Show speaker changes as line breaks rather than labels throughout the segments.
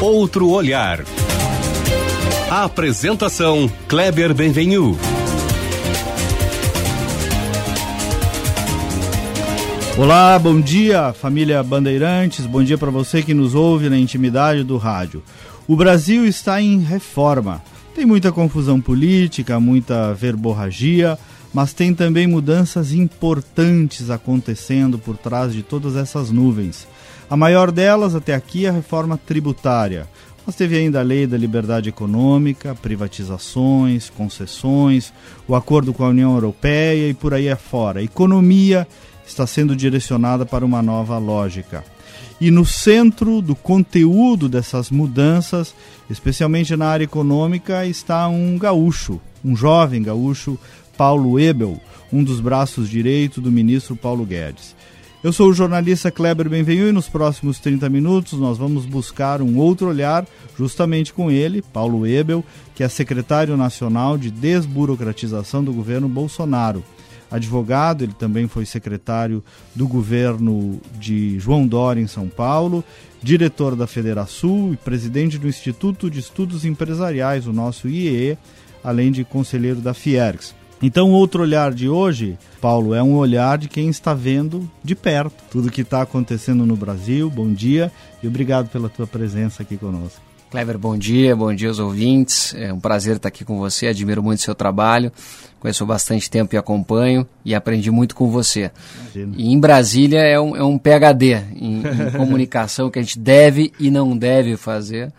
Outro olhar. A apresentação Kleber Benvenu.
Olá, bom dia, família Bandeirantes. Bom dia para você que nos ouve na intimidade do rádio. O Brasil está em reforma. Tem muita confusão política, muita verborragia, mas tem também mudanças importantes acontecendo por trás de todas essas nuvens. A maior delas até aqui é a reforma tributária. Mas teve ainda a lei da liberdade econômica, privatizações, concessões, o acordo com a União Europeia e por aí afora. Economia está sendo direcionada para uma nova lógica. E no centro do conteúdo dessas mudanças, especialmente na área econômica, está um gaúcho, um jovem gaúcho, Paulo Ebel, um dos braços direitos do ministro Paulo Guedes. Eu sou o jornalista Kleber Benvenu e nos próximos 30 minutos nós vamos buscar um outro olhar justamente com ele, Paulo Ebel, que é secretário nacional de desburocratização do governo Bolsonaro. Advogado, ele também foi secretário do governo de João Dória em São Paulo, diretor da Federação e presidente do Instituto de Estudos Empresariais, o nosso IEE, além de conselheiro da Fiergs. Então, outro olhar de hoje, Paulo, é um olhar de quem está vendo de perto tudo o que está acontecendo no Brasil. Bom dia e obrigado pela tua presença aqui conosco.
Clever, bom dia, bom dia aos ouvintes. É um prazer estar aqui com você, admiro muito o seu trabalho. Conheço bastante tempo e acompanho e aprendi muito com você. Imagina. E em Brasília é um, é um PHD em, em comunicação que a gente deve e não deve fazer.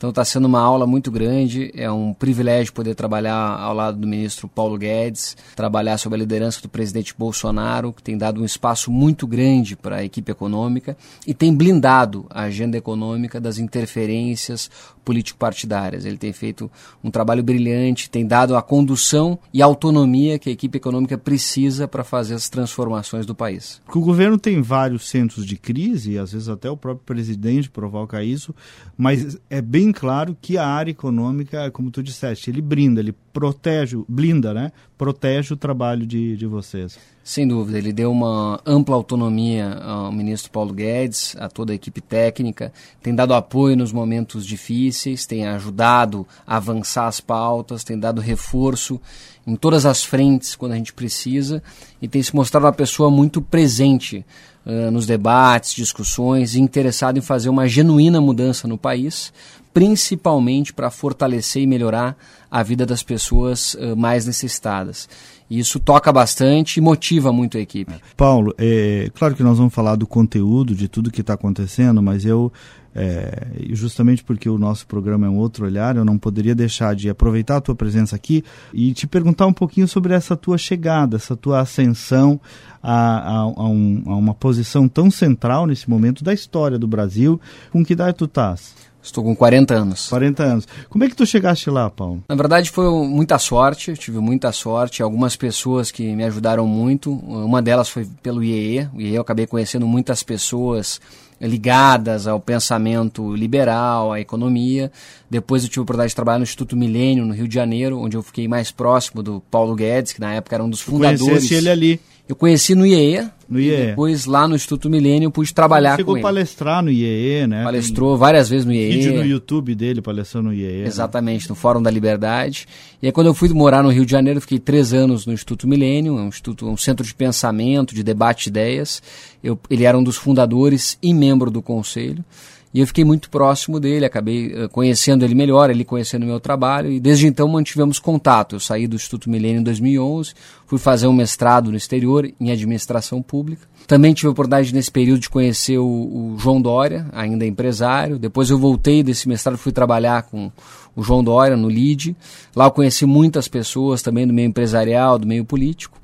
Então está sendo uma aula muito grande, é um privilégio poder trabalhar ao lado do ministro Paulo Guedes, trabalhar sob a liderança do presidente Bolsonaro, que tem dado um espaço muito grande para a equipe econômica e tem blindado a agenda econômica das interferências político-partidárias. Ele tem feito um trabalho brilhante, tem dado a condução e a autonomia que a equipe econômica precisa para fazer as transformações do país.
O governo tem vários centros de crise, e às vezes até o próprio presidente provoca isso, mas é bem claro que a área econômica, como tu disseste, ele brinda, ele protege, blinda, né? Protege o trabalho de, de vocês.
Sem dúvida, ele deu uma ampla autonomia ao ministro Paulo Guedes, a toda a equipe técnica, tem dado apoio nos momentos difíceis, tem ajudado a avançar as pautas, tem dado reforço em todas as frentes quando a gente precisa e tem se mostrado uma pessoa muito presente uh, nos debates, discussões, interessado em fazer uma genuína mudança no país, principalmente para fortalecer e melhorar a vida das pessoas uh, mais necessitadas. E isso toca bastante e motiva muito a equipe.
Paulo, é claro que nós vamos falar do conteúdo, de tudo que está acontecendo, mas eu, é, justamente porque o nosso programa é um outro olhar, eu não poderia deixar de aproveitar a tua presença aqui e te perguntar um pouquinho sobre essa tua chegada, essa tua ascensão a, a, a, um, a uma posição tão central nesse momento da história do Brasil. Com que idade tu estás?
Estou com 40 anos.
40 anos. Como é que tu chegaste lá, Paulo?
Na verdade foi muita sorte, tive muita sorte, algumas pessoas que me ajudaram muito. Uma delas foi pelo IEE. O IEE eu acabei conhecendo muitas pessoas ligadas ao pensamento liberal, à economia. Depois eu tive a oportunidade de trabalhar no Instituto Milênio, no Rio de Janeiro, onde eu fiquei mais próximo do Paulo Guedes, que na época era um dos fundadores.
Conhecesse ele ali.
Eu conheci no IEE. No IEE. depois lá no Instituto Milênio pude trabalhar com ele.
Chegou a palestrar no IEE, né?
Palestrou Tem várias vezes no IEE.
Vídeo no YouTube dele palestrando no IEE.
Né? Exatamente, né? no Fórum da Liberdade. E aí quando eu fui morar no Rio de Janeiro, fiquei três anos no Instituto Milênio, um, instituto, um centro de pensamento, de debate de ideias. Eu, ele era um dos fundadores e membro do conselho. E eu fiquei muito próximo dele, acabei uh, conhecendo ele melhor, ele conhecendo o meu trabalho, e desde então mantivemos contato. Eu saí do Instituto Milênio em 2011, fui fazer um mestrado no exterior em administração pública. Também tive a oportunidade nesse período de conhecer o, o João Dória, ainda empresário. Depois eu voltei desse mestrado, fui trabalhar com o João Dória no LID. Lá eu conheci muitas pessoas também do meio empresarial, do meio político.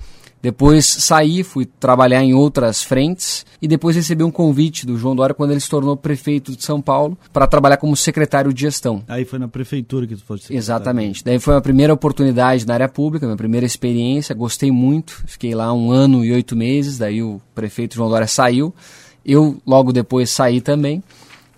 Depois saí, fui trabalhar em outras frentes e depois recebi um convite do João Dória quando ele se tornou prefeito de São Paulo para trabalhar como secretário de gestão.
Aí foi na prefeitura que tu fosse secretário.
Exatamente. Daí foi a primeira oportunidade na área pública, minha primeira experiência, gostei muito. Fiquei lá um ano e oito meses, daí o prefeito João Dória saiu. Eu logo depois saí também.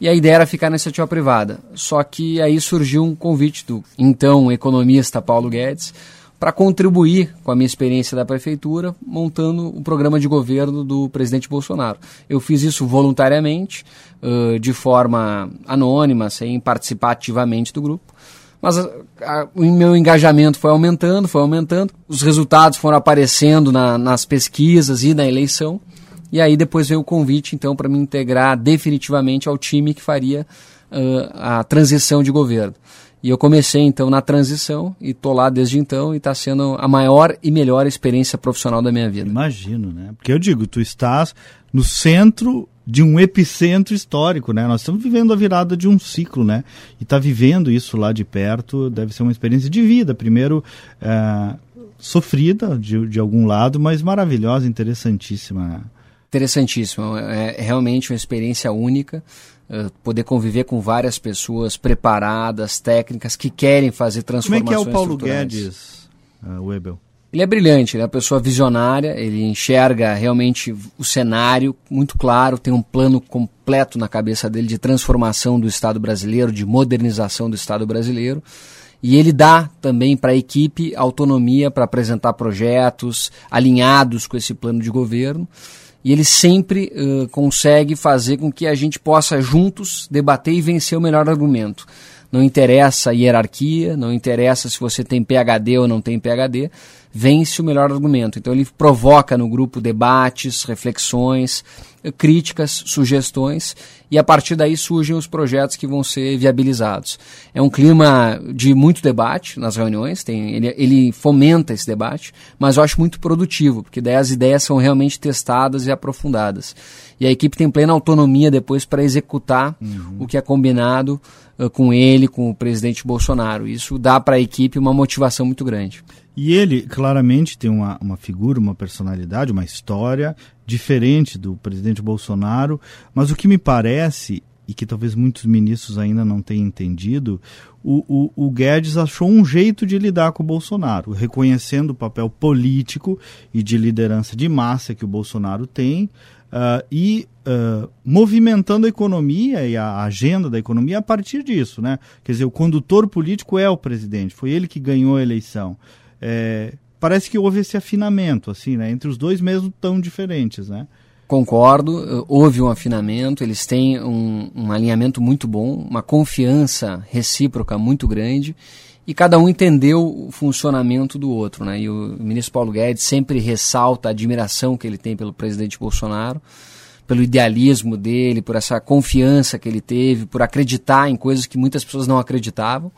E a ideia era ficar na iniciativa privada. Só que aí surgiu um convite do então economista Paulo Guedes para contribuir com a minha experiência da prefeitura, montando o programa de governo do presidente Bolsonaro. Eu fiz isso voluntariamente, uh, de forma anônima, sem participar ativamente do grupo. Mas a, a, o meu engajamento foi aumentando, foi aumentando, os resultados foram aparecendo na, nas pesquisas e na eleição. E aí depois veio o convite, então, para me integrar definitivamente ao time que faria uh, a transição de governo. E eu comecei então na transição e tô lá desde então e está sendo a maior e melhor experiência profissional da minha vida.
Imagino, né? Porque eu digo, tu estás no centro de um epicentro histórico, né? Nós estamos vivendo a virada de um ciclo, né? E tá vivendo isso lá de perto deve ser uma experiência de vida. Primeiro, é, sofrida de, de algum lado, mas maravilhosa, interessantíssima.
Interessantíssimo. É, é realmente uma experiência única. Uh, poder conviver com várias pessoas preparadas, técnicas, que querem fazer transformações
Como é que é o Paulo Guedes, uh, Webel?
Ele é brilhante, ele é uma pessoa visionária, ele enxerga realmente o cenário muito claro, tem um plano completo na cabeça dele de transformação do Estado brasileiro, de modernização do Estado brasileiro. E ele dá também para a equipe autonomia para apresentar projetos alinhados com esse plano de governo e ele sempre uh, consegue fazer com que a gente possa juntos debater e vencer o melhor argumento. Não interessa a hierarquia, não interessa se você tem PhD ou não tem PhD, vence o melhor argumento. Então ele provoca no grupo debates, reflexões, críticas, sugestões e a partir daí surgem os projetos que vão ser viabilizados. É um clima de muito debate nas reuniões, tem, ele, ele fomenta esse debate, mas eu acho muito produtivo, porque daí as ideias são realmente testadas e aprofundadas. E a equipe tem plena autonomia depois para executar uhum. o que é combinado uh, com ele, com o presidente Bolsonaro. Isso dá para a equipe uma motivação muito grande.
E ele claramente tem uma, uma figura, uma personalidade, uma história diferente do presidente Bolsonaro, mas o que me parece, e que talvez muitos ministros ainda não tenham entendido, o, o, o Guedes achou um jeito de lidar com o Bolsonaro, reconhecendo o papel político e de liderança de massa que o Bolsonaro tem, uh, e uh, movimentando a economia e a agenda da economia a partir disso. Né? Quer dizer, o condutor político é o presidente, foi ele que ganhou a eleição é, parece que houve esse afinamento, assim, né? Entre os dois mesmo tão diferentes, né?
Concordo, houve um afinamento, eles têm um, um alinhamento muito bom, uma confiança recíproca muito grande e cada um entendeu o funcionamento do outro. Né? E o ministro Paulo Guedes sempre ressalta a admiração que ele tem pelo presidente Bolsonaro, pelo idealismo dele, por essa confiança que ele teve, por acreditar em coisas que muitas pessoas não acreditavam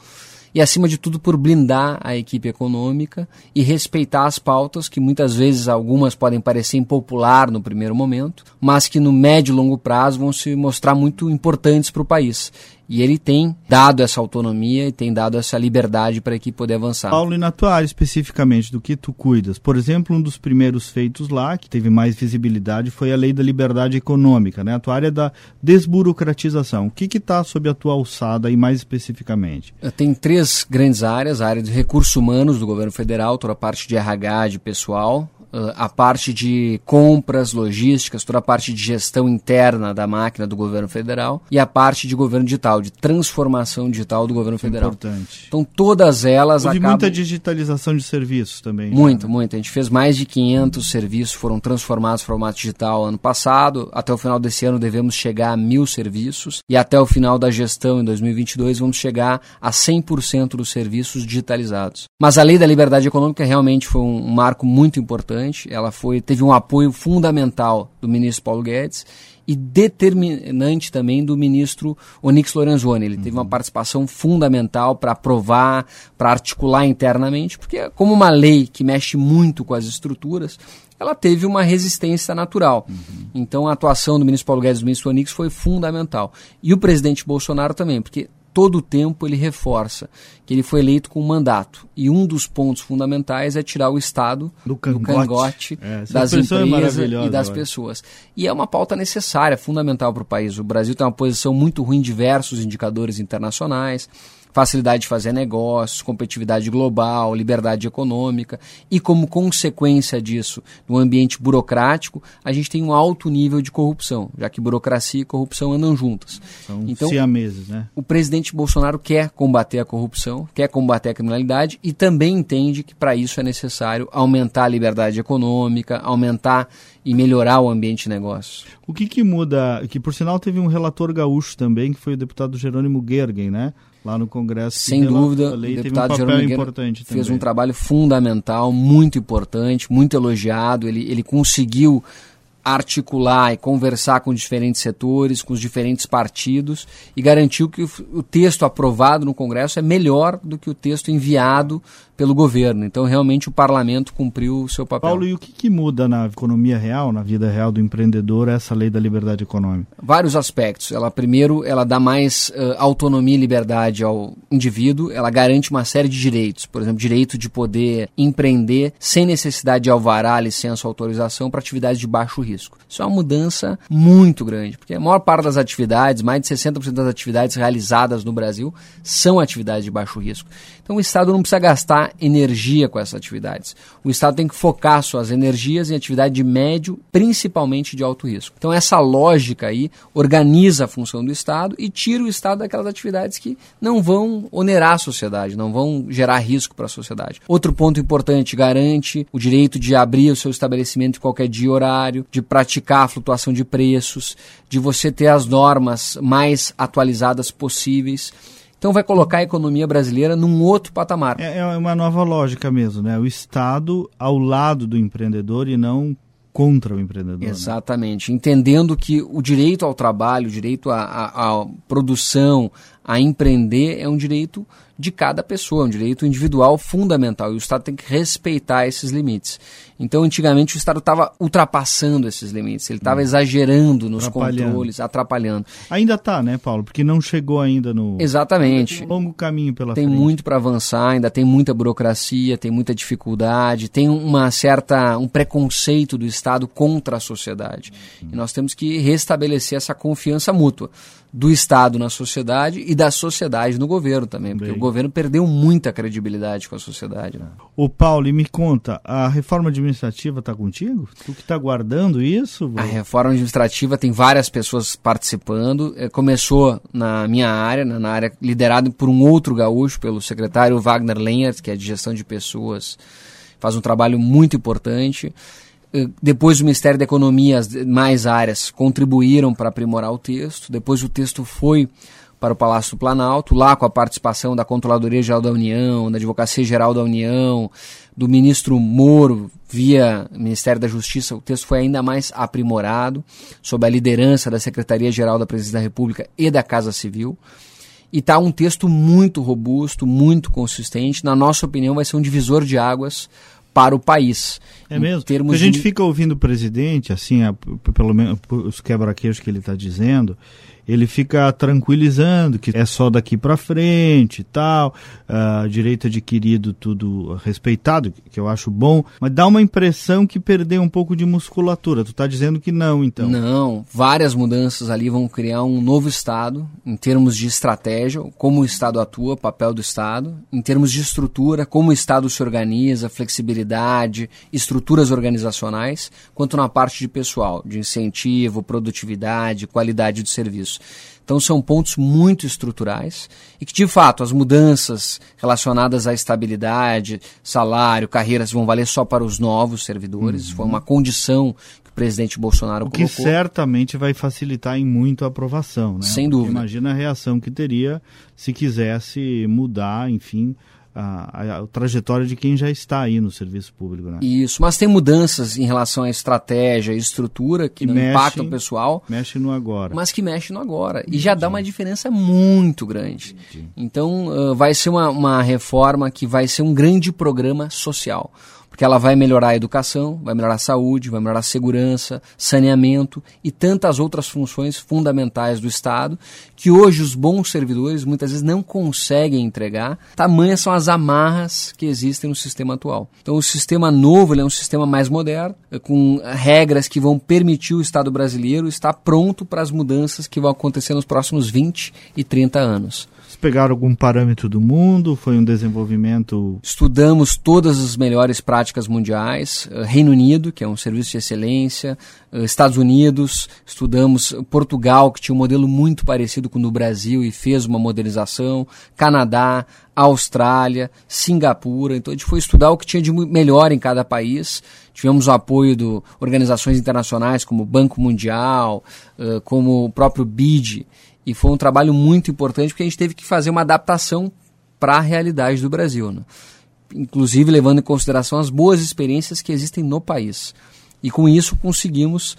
e, acima de tudo, por blindar a equipe econômica e respeitar as pautas que muitas vezes algumas podem parecer impopular no primeiro momento, mas que no médio e longo prazo vão se mostrar muito importantes para o país. E ele tem dado essa autonomia e tem dado essa liberdade para a equipe poder avançar.
Paulo, e na tua área especificamente, do que tu cuidas? Por exemplo, um dos primeiros feitos lá, que teve mais visibilidade, foi a Lei da Liberdade Econômica, né? A tua área é da desburocratização. O que está sob a tua alçada e mais especificamente?
Tem três grandes áreas. A área de recursos humanos do governo federal, toda a parte de RH, de pessoal, a parte de compras, logísticas, toda a parte de gestão interna da máquina do governo federal e a parte de governo digital, de transformação digital do governo federal.
Importante.
Então todas elas
Houve
acabam...
muita digitalização de serviços também.
Muito, né? muito. A gente fez mais de 500 serviços, foram transformados em formato digital ano passado. Até o final desse ano devemos chegar a mil serviços e até o final da gestão em 2022 vamos chegar a 100% dos serviços digitalizados. Mas a lei da liberdade econômica realmente foi um marco muito importante importante, ela foi, teve um apoio fundamental do ministro Paulo Guedes e determinante também do ministro Onix Lorenzoni. Ele uhum. teve uma uhum. participação fundamental para aprovar, para articular internamente, porque como uma lei que mexe muito com as estruturas, ela teve uma resistência natural. Uhum. Então a atuação do ministro Paulo Guedes e do ministro Onix foi fundamental. E o presidente Bolsonaro também, porque todo o tempo ele reforça que ele foi eleito com um mandato. E um dos pontos fundamentais é tirar o Estado do cangote, do cangote é, das é empresas é e das pessoas. E é uma pauta necessária, fundamental para o país. O Brasil tem uma posição muito ruim em diversos indicadores internacionais facilidade de fazer negócios, competitividade global, liberdade econômica e como consequência disso, no ambiente burocrático, a gente tem um alto nível de corrupção, já que burocracia e corrupção andam juntas.
São então, siameses, né?
O presidente Bolsonaro quer combater a corrupção, quer combater a criminalidade e também entende que para isso é necessário aumentar a liberdade econômica, aumentar e melhorar o ambiente de negócios.
O que, que muda? Que por sinal teve um relator gaúcho também, que foi o deputado Jerônimo Gergen, né? Lá no Congresso.
Sem dúvida,
lei, o deputado um Jerônimo importante
fez também. um trabalho fundamental, muito importante, muito elogiado. Ele, ele conseguiu articular e conversar com diferentes setores, com os diferentes partidos e garantiu que o, o texto aprovado no Congresso é melhor do que o texto enviado pelo governo. Então, realmente, o parlamento cumpriu o seu papel.
Paulo, e o que, que, muda na economia real, na vida real do empreendedor, essa lei da liberdade econômica?
Vários aspectos. Ela, primeiro, ela dá mais uh, autonomia e liberdade ao indivíduo, ela garante uma série de direitos. Por exemplo, direito de poder empreender sem necessidade de alvará, licença ou autorização para atividades de baixo risco. Isso é uma mudança muito grande, porque a maior parte das atividades, mais de 60% das atividades realizadas no Brasil, são atividades de baixo risco. Então, o Estado não precisa gastar energia com essas atividades. O Estado tem que focar suas energias em atividade de médio, principalmente de alto risco. Então, essa lógica aí organiza a função do Estado e tira o Estado daquelas atividades que não vão onerar a sociedade, não vão gerar risco para a sociedade. Outro ponto importante, garante o direito de abrir o seu estabelecimento em qualquer dia e horário, de praticar a flutuação de preços, de você ter as normas mais atualizadas possíveis. Então vai colocar a economia brasileira num outro patamar.
É, é uma nova lógica mesmo, né? O Estado ao lado do empreendedor e não contra o empreendedor.
Né? Exatamente. Né? Entendendo que o direito ao trabalho, o direito à, à, à produção, a empreender é um direito de cada pessoa, um direito individual fundamental. E o Estado tem que respeitar esses limites. Então, antigamente, o Estado estava ultrapassando esses limites, ele estava hum. exagerando nos controles, atrapalhando.
Ainda está, né, Paulo? Porque não chegou ainda no.
Exatamente.
Tem um longo caminho pela
tem
frente.
Tem muito para avançar, ainda tem muita burocracia, tem muita dificuldade, tem uma certa. um preconceito do Estado contra a sociedade. Hum. E nós temos que restabelecer essa confiança mútua do Estado na sociedade e da sociedade no governo também, porque Bem. o governo perdeu muita credibilidade com a sociedade. Né?
O Paulo, e me conta, a reforma administrativa está contigo? Tu que está guardando isso?
A reforma administrativa tem várias pessoas participando. É, começou na minha área, na área liderada por um outro gaúcho, pelo secretário Wagner Lenhart, que é de gestão de pessoas, faz um trabalho muito importante. Eh, depois o Ministério da Economia, as mais áreas, contribuíram para aprimorar o texto. Depois o texto foi para o Palácio do Planalto, lá com a participação da Controladoria Geral da União, da Advocacia Geral da União, do ministro Moro, via Ministério da Justiça, o texto foi ainda mais aprimorado, sob a liderança da Secretaria-Geral da Presidência da República e da Casa Civil. E está um texto muito robusto, muito consistente. Na nossa opinião, vai ser um divisor de águas para o país.
É mesmo? Termos a gente de... fica ouvindo o presidente, assim, a, pelo menos os quebra-queixos que ele está dizendo, ele fica tranquilizando que é só daqui para frente e tal, uh, direito adquirido tudo respeitado, que eu acho bom, mas dá uma impressão que perdeu um pouco de musculatura. Tu está dizendo que não, então?
Não, várias mudanças ali vão criar um novo Estado em termos de estratégia, como o Estado atua, papel do Estado, em termos de estrutura, como o Estado se organiza, flexibilidade, estruturas organizacionais, quanto na parte de pessoal, de incentivo, produtividade, qualidade do serviço. Então são pontos muito estruturais e que, de fato, as mudanças relacionadas à estabilidade, salário, carreiras vão valer só para os novos servidores. Uhum. Foi uma condição que o presidente Bolsonaro
o
colocou.
que certamente vai facilitar em muito a aprovação, né?
Sem dúvida.
Imagina a reação que teria se quisesse mudar, enfim, a, a, a, trajetória de quem já está aí no serviço público. Né?
Isso, mas tem mudanças em relação à estratégia e estrutura que, não mexe, impactam o pessoal.
Mexe no agora.
Mas que mexe no agora. E já dá uma diferença muito grande. Entendi. Então uh, vai ser uma, uma reforma que vai ser um grande programa social porque ela vai melhorar a educação, vai melhorar a saúde, vai melhorar a segurança, saneamento e tantas outras funções fundamentais do Estado que hoje os bons servidores muitas vezes não conseguem entregar. Tamanhas são as amarras que existem no sistema atual. Então o sistema novo é um sistema mais moderno, com regras que vão permitir o Estado brasileiro estar pronto para as mudanças que vão acontecer nos próximos 20 e 30 anos
pegaram algum parâmetro do mundo? Foi um desenvolvimento.
Estudamos todas as melhores práticas mundiais. Uh, Reino Unido, que é um serviço de excelência, uh, Estados Unidos, estudamos Portugal, que tinha um modelo muito parecido com o do Brasil e fez uma modernização, Canadá, Austrália, Singapura. Então a gente foi estudar o que tinha de melhor em cada país. Tivemos o apoio de organizações internacionais como o Banco Mundial, uh, como o próprio BID e foi um trabalho muito importante porque a gente teve que fazer uma adaptação para a realidade do Brasil. Né? Inclusive levando em consideração as boas experiências que existem no país. E com isso conseguimos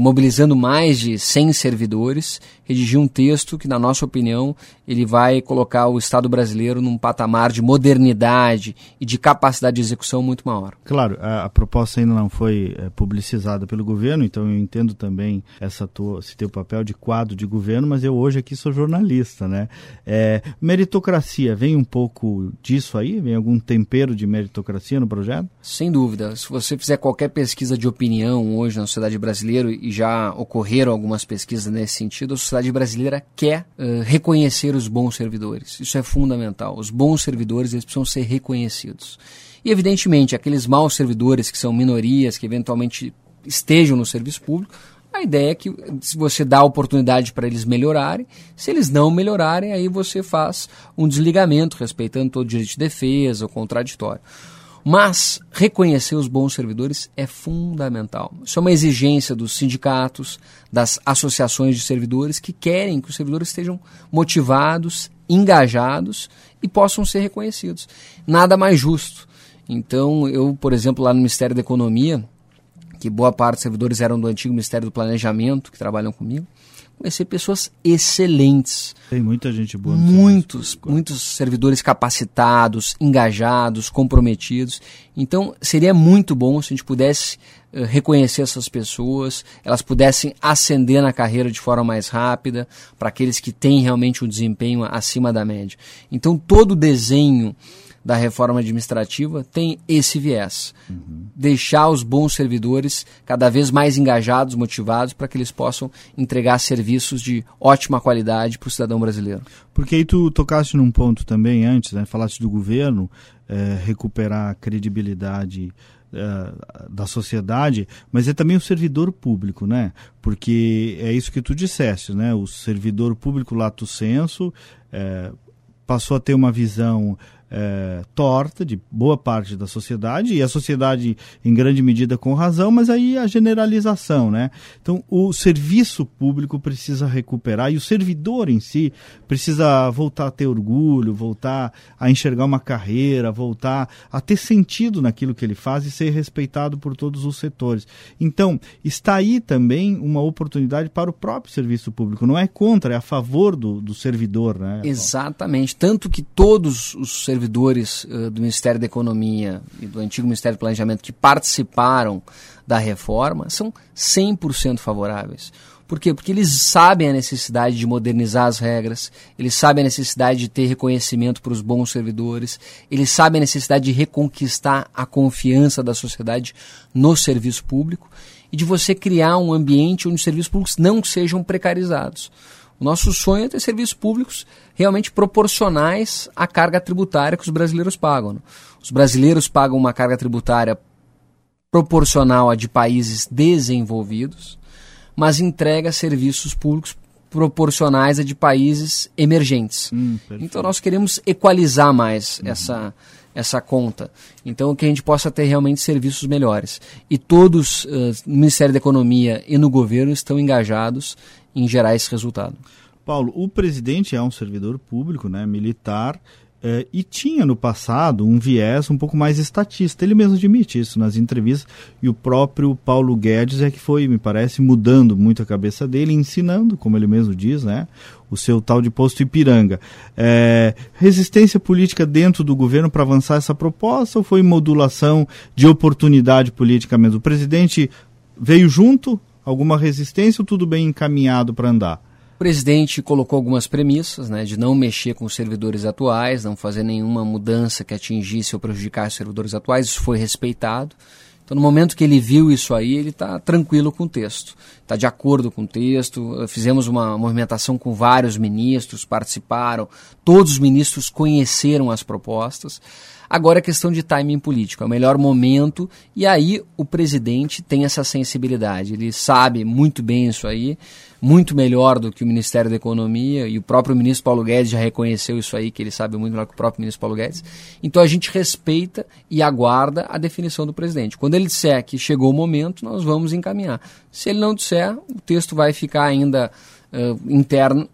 mobilizando mais de 100 servidores, redigir um texto que, na nossa opinião, ele vai colocar o Estado brasileiro num patamar de modernidade e de capacidade de execução muito maior.
Claro, a, a proposta ainda não foi é, publicizada pelo governo, então eu entendo também essa tua, esse teu papel de quadro de governo, mas eu hoje aqui sou jornalista, né? É, meritocracia, vem um pouco disso aí? Vem algum tempero de meritocracia no projeto?
Sem dúvida. Se você fizer qualquer pesquisa de opinião hoje na sociedade brasileira, e já ocorreram algumas pesquisas nesse sentido, a sociedade brasileira quer uh, reconhecer os bons servidores. Isso é fundamental. Os bons servidores eles precisam ser reconhecidos. E, evidentemente, aqueles maus servidores, que são minorias, que eventualmente estejam no serviço público, a ideia é que se você dá a oportunidade para eles melhorarem, se eles não melhorarem, aí você faz um desligamento, respeitando todo o direito de defesa, o contraditório. Mas reconhecer os bons servidores é fundamental. Isso é uma exigência dos sindicatos, das associações de servidores que querem que os servidores estejam motivados, engajados e possam ser reconhecidos. Nada mais justo. Então, eu, por exemplo, lá no Ministério da Economia, que boa parte dos servidores eram do antigo Ministério do Planejamento, que trabalham comigo, conhecer pessoas excelentes.
Tem muita gente boa.
Muitos, muitos servidores capacitados, engajados, comprometidos. Então, seria muito bom se a gente pudesse uh, reconhecer essas pessoas, elas pudessem ascender na carreira de forma mais rápida, para aqueles que têm realmente um desempenho acima da média. Então, todo o desenho da reforma administrativa tem esse viés. Uhum. Deixar os bons servidores cada vez mais engajados, motivados, para que eles possam entregar serviços de ótima qualidade para o cidadão brasileiro.
Porque aí tu tocaste num ponto também antes, né? falaste do governo é, recuperar a credibilidade é, da sociedade, mas é também o servidor público, né? Porque é isso que tu disseste, né? O servidor público lato senso é, passou a ter uma visão é, torta de boa parte da sociedade, e a sociedade em grande medida com razão, mas aí a generalização, né? Então o serviço público precisa recuperar e o servidor em si precisa voltar a ter orgulho, voltar a enxergar uma carreira, voltar a ter sentido naquilo que ele faz e ser respeitado por todos os setores. Então, está aí também uma oportunidade para o próprio serviço público. Não é contra, é a favor do, do servidor, né?
Exatamente. Tanto que todos os servidores servidores uh, do Ministério da Economia e do antigo Ministério do Planejamento que participaram da reforma são 100% favoráveis. Por quê? Porque eles sabem a necessidade de modernizar as regras, eles sabem a necessidade de ter reconhecimento para os bons servidores, eles sabem a necessidade de reconquistar a confiança da sociedade no serviço público e de você criar um ambiente onde os serviços públicos não sejam precarizados. O nosso sonho é ter serviços públicos realmente proporcionais à carga tributária que os brasileiros pagam. Né? Os brasileiros pagam uma carga tributária proporcional à de países desenvolvidos, mas entrega serviços públicos proporcionais a de países emergentes. Hum, então nós queremos equalizar mais uhum. essa, essa conta. Então que a gente possa ter realmente serviços melhores. E todos uh, no Ministério da Economia e no governo estão engajados em gerar esse resultado.
Paulo, o presidente é um servidor público, né, militar, eh, e tinha no passado um viés um pouco mais estatista. Ele mesmo admite isso nas entrevistas, e o próprio Paulo Guedes é que foi, me parece, mudando muito a cabeça dele, ensinando, como ele mesmo diz, né, o seu tal de posto Ipiranga. É, resistência política dentro do governo para avançar essa proposta ou foi modulação de oportunidade política mesmo? O presidente veio junto alguma resistência ou tudo bem encaminhado para andar?
O presidente colocou algumas premissas, né, de não mexer com os servidores atuais, não fazer nenhuma mudança que atingisse ou prejudicasse os servidores atuais, isso foi respeitado. Então, no momento que ele viu isso aí, ele está tranquilo com o texto, está de acordo com o texto. Fizemos uma movimentação com vários ministros, participaram, todos os ministros conheceram as propostas. Agora é questão de timing político, é o melhor momento, e aí o presidente tem essa sensibilidade, ele sabe muito bem isso aí, muito melhor do que o Ministério da Economia, e o próprio ministro Paulo Guedes já reconheceu isso aí, que ele sabe muito melhor que o próprio ministro Paulo Guedes. Então a gente respeita e aguarda a definição do presidente. Quando ele disser que chegou o momento, nós vamos encaminhar. Se ele não disser, o texto vai ficar ainda uh, interno,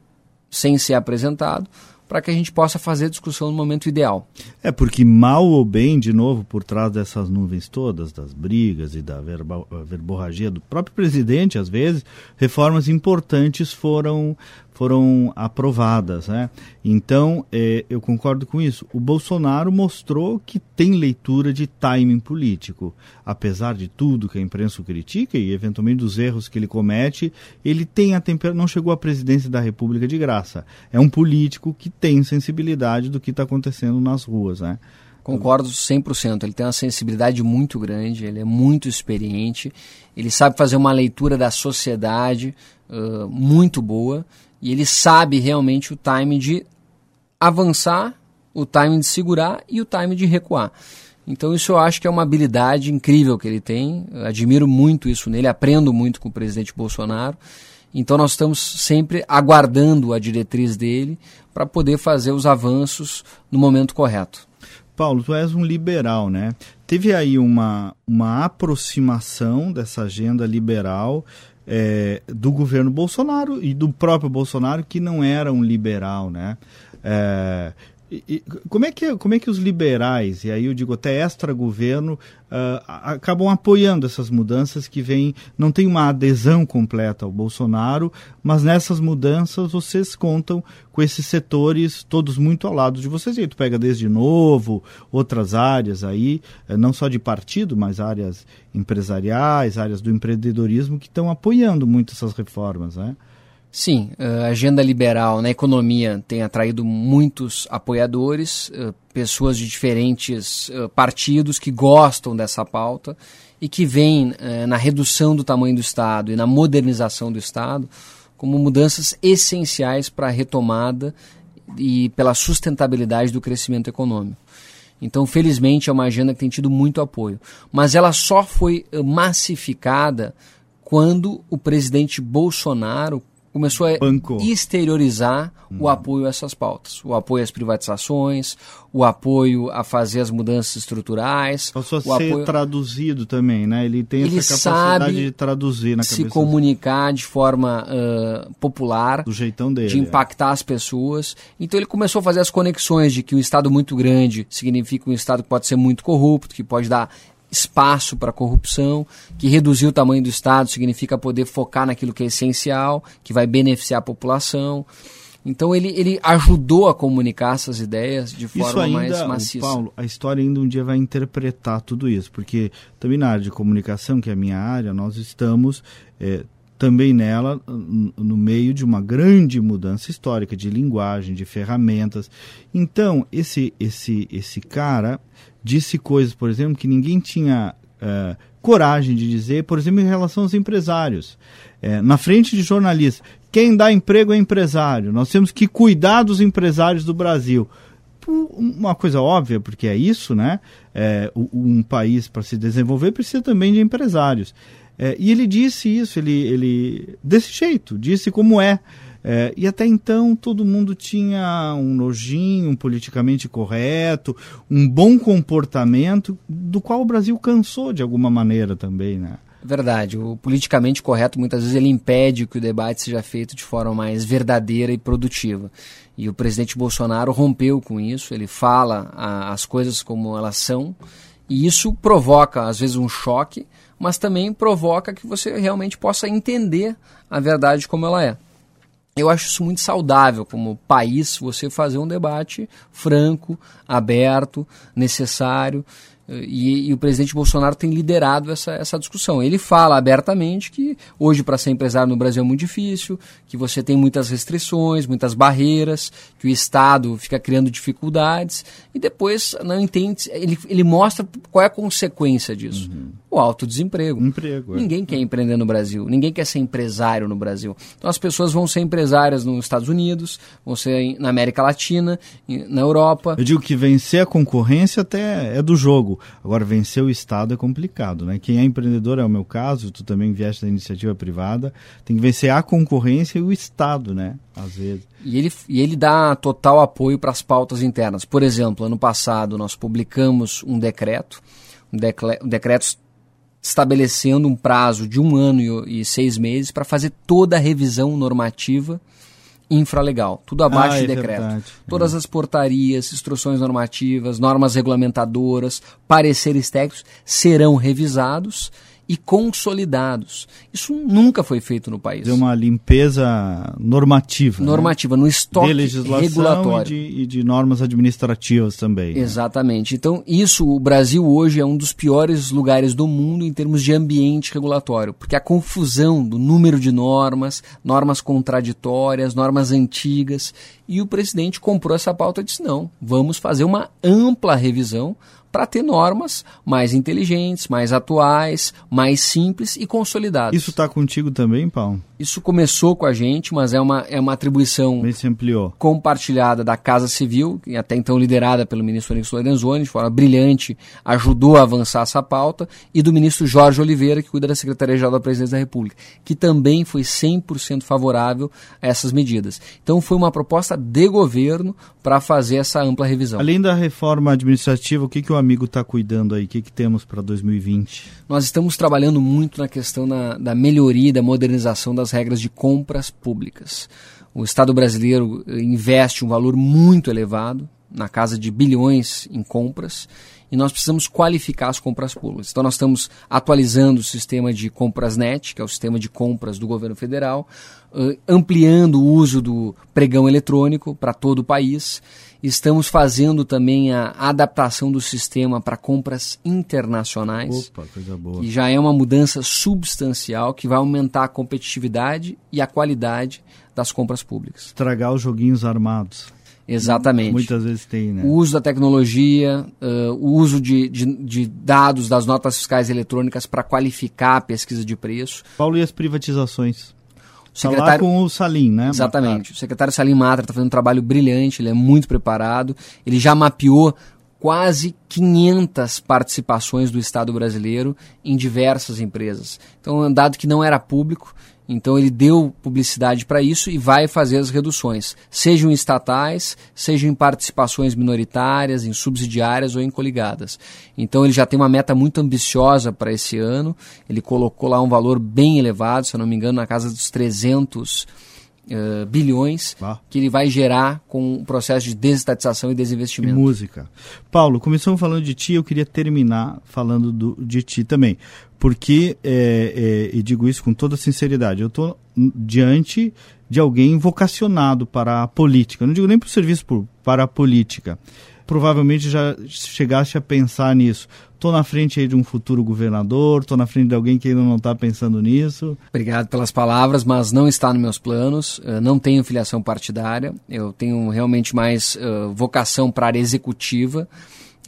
sem ser apresentado para que a gente possa fazer a discussão no momento ideal.
É, porque mal ou bem, de novo, por trás dessas nuvens todas, das brigas e da verba, verborragia do próprio presidente, às vezes, reformas importantes foram, foram aprovadas. Né? Então, é, eu concordo com isso. O Bolsonaro mostrou que tem leitura de timing político. Apesar de tudo que a imprensa critica e, eventualmente, dos erros que ele comete, ele tem a temper... não chegou à presidência da República de graça. É um político que tem sensibilidade do que está acontecendo nas ruas. Né?
Concordo 100%. Ele tem uma sensibilidade muito grande, ele é muito experiente, ele sabe fazer uma leitura da sociedade muito boa e ele sabe realmente o time de avançar, o time de segurar e o time de recuar. Então isso eu acho que é uma habilidade incrível que ele tem. Eu admiro muito isso nele, aprendo muito com o presidente Bolsonaro. Então nós estamos sempre aguardando a diretriz dele para poder fazer os avanços no momento correto.
Paulo, tu és um liberal, né? Teve aí uma, uma aproximação dessa agenda liberal é, do governo Bolsonaro e do próprio Bolsonaro que não era um liberal, né? É, como, é que, como é que os liberais, e aí eu digo até extra-governo, uh, acabam apoiando essas mudanças que vêm, não tem uma adesão completa ao Bolsonaro, mas nessas mudanças vocês contam com esses setores todos muito ao lado de vocês. E aí tu pega desde novo, outras áreas aí, eh, não só de partido, mas áreas empresariais, áreas do empreendedorismo que estão apoiando muito essas reformas, né?
Sim, a agenda liberal na economia tem atraído muitos apoiadores, pessoas de diferentes partidos que gostam dessa pauta e que veem na redução do tamanho do Estado e na modernização do Estado como mudanças essenciais para a retomada e pela sustentabilidade do crescimento econômico. Então, felizmente, é uma agenda que tem tido muito apoio. Mas ela só foi massificada quando o presidente Bolsonaro começou a Banco. exteriorizar hum. o apoio a essas pautas. O apoio às privatizações, o apoio a fazer as mudanças estruturais.
Passou a
ser
apoio... traduzido também, né? Ele tem
Ele
essa capacidade de traduzir na
se cabeça. se comunicar de forma uh, popular.
Do jeitão dele.
De é. impactar é. as pessoas. Então ele começou a fazer as conexões de que um Estado muito grande significa um Estado que pode ser muito corrupto, que pode dar espaço para corrupção, que reduzir o tamanho do Estado significa poder focar naquilo que é essencial, que vai beneficiar a população. Então ele, ele ajudou a comunicar essas ideias de forma ainda, mais maciça.
Paulo, a história ainda um dia vai interpretar tudo isso, porque também na área de comunicação, que é a minha área, nós estamos é, também nela no meio de uma grande mudança histórica de linguagem, de ferramentas. Então esse esse esse cara disse coisas, por exemplo, que ninguém tinha uh, coragem de dizer, por exemplo, em relação aos empresários. É, na frente de jornalistas, quem dá emprego é empresário, nós temos que cuidar dos empresários do Brasil. Uma coisa óbvia, porque é isso, né? É, um país, para se desenvolver, precisa também de empresários. É, e ele disse isso, ele, ele desse jeito, disse como é. É, e até então todo mundo tinha um nojinho, um politicamente correto, um bom comportamento, do qual o Brasil cansou de alguma maneira também, né?
Verdade. O politicamente correto muitas vezes ele impede que o debate seja feito de forma mais verdadeira e produtiva. E o presidente Bolsonaro rompeu com isso, ele fala a, as coisas como elas são, e isso provoca, às vezes, um choque, mas também provoca que você realmente possa entender a verdade como ela é. Eu acho isso muito saudável como país, você fazer um debate franco, aberto, necessário. E, e, o presidente Bolsonaro tem liderado essa, essa discussão. Ele fala abertamente que hoje para ser empresário no Brasil é muito difícil, que você tem muitas restrições, muitas barreiras, que o Estado fica criando dificuldades e depois não entende. Ele, ele mostra qual é a consequência disso: uhum. o alto desemprego.
Emprego,
é. Ninguém quer empreender no Brasil, ninguém quer ser empresário no Brasil. Então as pessoas vão ser empresárias nos Estados Unidos, vão ser na América Latina, na Europa.
Eu digo que vencer a concorrência até é do jogo Agora, vencer o Estado é complicado, né? Quem é empreendedor, é o meu caso, tu também vieste da iniciativa privada, tem que vencer a concorrência e o Estado, né? Às vezes.
E ele, e ele dá total apoio para as pautas internas. Por exemplo, ano passado nós publicamos um decreto, um, decle, um decreto estabelecendo um prazo de um ano e, e seis meses para fazer toda a revisão normativa infralegal, tudo abaixo ah, de é decreto. Todas as portarias, instruções normativas, normas regulamentadoras, pareceres técnicos serão revisados e consolidados. Isso nunca foi feito no país.
É uma limpeza normativa.
Né? Normativa, né? no estoque de legislação regulatório.
E de, e de, normas administrativas também.
Né? Exatamente. Né? Então, isso, o Brasil hoje é um dos piores lugares do mundo em termos de ambiente regulatório, porque a confusão do número de normas, normas contraditórias, normas antigas, e o presidente comprou essa pauta e disse: não, vamos fazer uma ampla revisão para ter normas mais inteligentes, mais atuais, mais simples e consolidadas.
Isso está contigo também, Paulo?
Isso começou com a gente, mas é uma, é uma atribuição compartilhada da Casa Civil, até então liderada pelo ministro Onyx Lorenzoni, de forma brilhante, ajudou a avançar essa pauta, e do ministro Jorge Oliveira, que cuida da Secretaria-Geral da Presidência da República, que também foi 100% favorável a essas medidas. Então foi uma proposta de governo para fazer essa ampla revisão.
Além da reforma administrativa, o que, que o amigo está cuidando aí? O que, que temos para 2020?
Nós estamos trabalhando muito na questão da, da melhoria da modernização das regras de compras públicas. O Estado brasileiro investe um valor muito elevado, na casa de bilhões em compras, e nós precisamos qualificar as compras públicas. Então, nós estamos atualizando o sistema de compras net, que é o sistema de compras do governo federal, ampliando o uso do pregão eletrônico para todo o país. Estamos fazendo também a adaptação do sistema para compras internacionais.
Opa, coisa boa.
E já é uma mudança substancial que vai aumentar a competitividade e a qualidade das compras públicas.
Estragar os joguinhos armados.
Exatamente.
Muitas vezes tem, né?
O uso da tecnologia, uh, o uso de, de, de, dados das notas fiscais eletrônicas para qualificar a pesquisa de preço.
Paulo, e as privatizações? O secretário... Tá lá com o Salim, né?
Exatamente. O secretário Salim Matra está fazendo um trabalho brilhante, ele é muito preparado. Ele já mapeou quase 500 participações do Estado brasileiro em diversas empresas. Então, é um dado que não era público então ele deu publicidade para isso e vai fazer as reduções, sejam estatais, sejam em participações minoritárias, em subsidiárias ou em coligadas. Então ele já tem uma meta muito ambiciosa para esse ano. Ele colocou lá um valor bem elevado, se eu não me engano, na casa dos 300 Uh, bilhões ah. que ele vai gerar com o processo de desestatização e desinvestimento.
E música. Paulo, começamos falando de ti, eu queria terminar falando do, de ti também porque, é, é, e digo isso com toda sinceridade, eu estou diante de alguém vocacionado para a política. Não digo nem para o serviço para a política. Provavelmente já chegaste a pensar nisso. Estou na frente de um futuro governador, estou na frente de alguém que ainda não está pensando nisso.
Obrigado pelas palavras, mas não está nos meus planos. Eu não tenho filiação partidária, eu tenho realmente mais uh, vocação para a área executiva.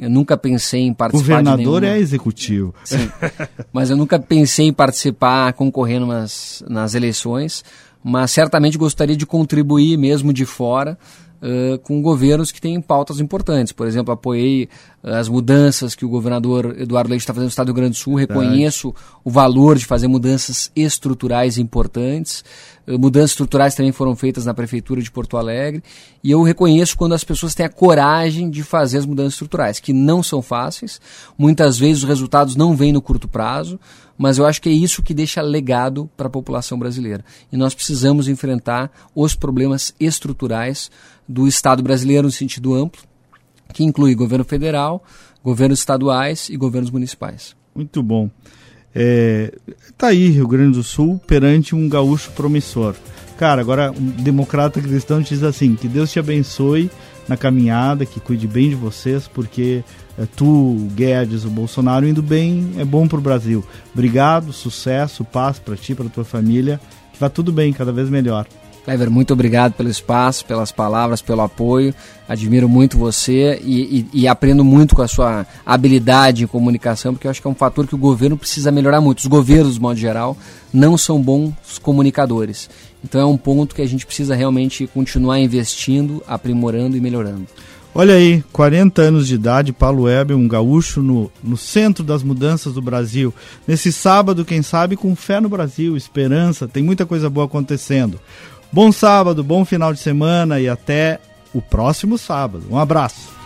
Eu nunca pensei em participar
Governador
de
nenhuma... é executivo.
Sim, mas eu nunca pensei em participar, concorrendo nas, nas eleições, mas certamente gostaria de contribuir mesmo de fora uh, com governos que têm pautas importantes. Por exemplo, apoiei as mudanças que o governador Eduardo Leite está fazendo no Estado do Rio Grande do Sul, reconheço o valor de fazer mudanças estruturais importantes. Uh, mudanças estruturais também foram feitas na Prefeitura de Porto Alegre. E eu reconheço quando as pessoas têm a coragem de fazer as mudanças estruturais, que não são fáceis. Muitas vezes os resultados não vêm no curto prazo, mas eu acho que é isso que deixa legado para a população brasileira. E nós precisamos enfrentar os problemas estruturais do Estado brasileiro no sentido amplo, que inclui governo federal, governos estaduais e governos municipais.
Muito bom. É, tá aí Rio Grande do Sul perante um gaúcho promissor. Cara, agora um democrata cristão diz assim: que Deus te abençoe na caminhada, que cuide bem de vocês, porque é, tu, Guedes, o Bolsonaro indo bem, é bom para o Brasil. Obrigado, sucesso, paz para ti, para tua família. Que vá tudo bem, cada vez melhor.
Clever, muito obrigado pelo espaço, pelas palavras, pelo apoio. Admiro muito você e, e, e, aprendo muito com a sua habilidade em comunicação, porque eu acho que é um fator que o governo precisa melhorar muito. Os governos, de modo geral, não são bons comunicadores. Então é um ponto que a gente precisa realmente continuar investindo, aprimorando e melhorando.
Olha aí, 40 anos de idade, Paulo Weber, um gaúcho no, no centro das mudanças do Brasil. Nesse sábado, quem sabe, com fé no Brasil, esperança, tem muita coisa boa acontecendo. Bom sábado, bom final de semana e até o próximo sábado. Um abraço.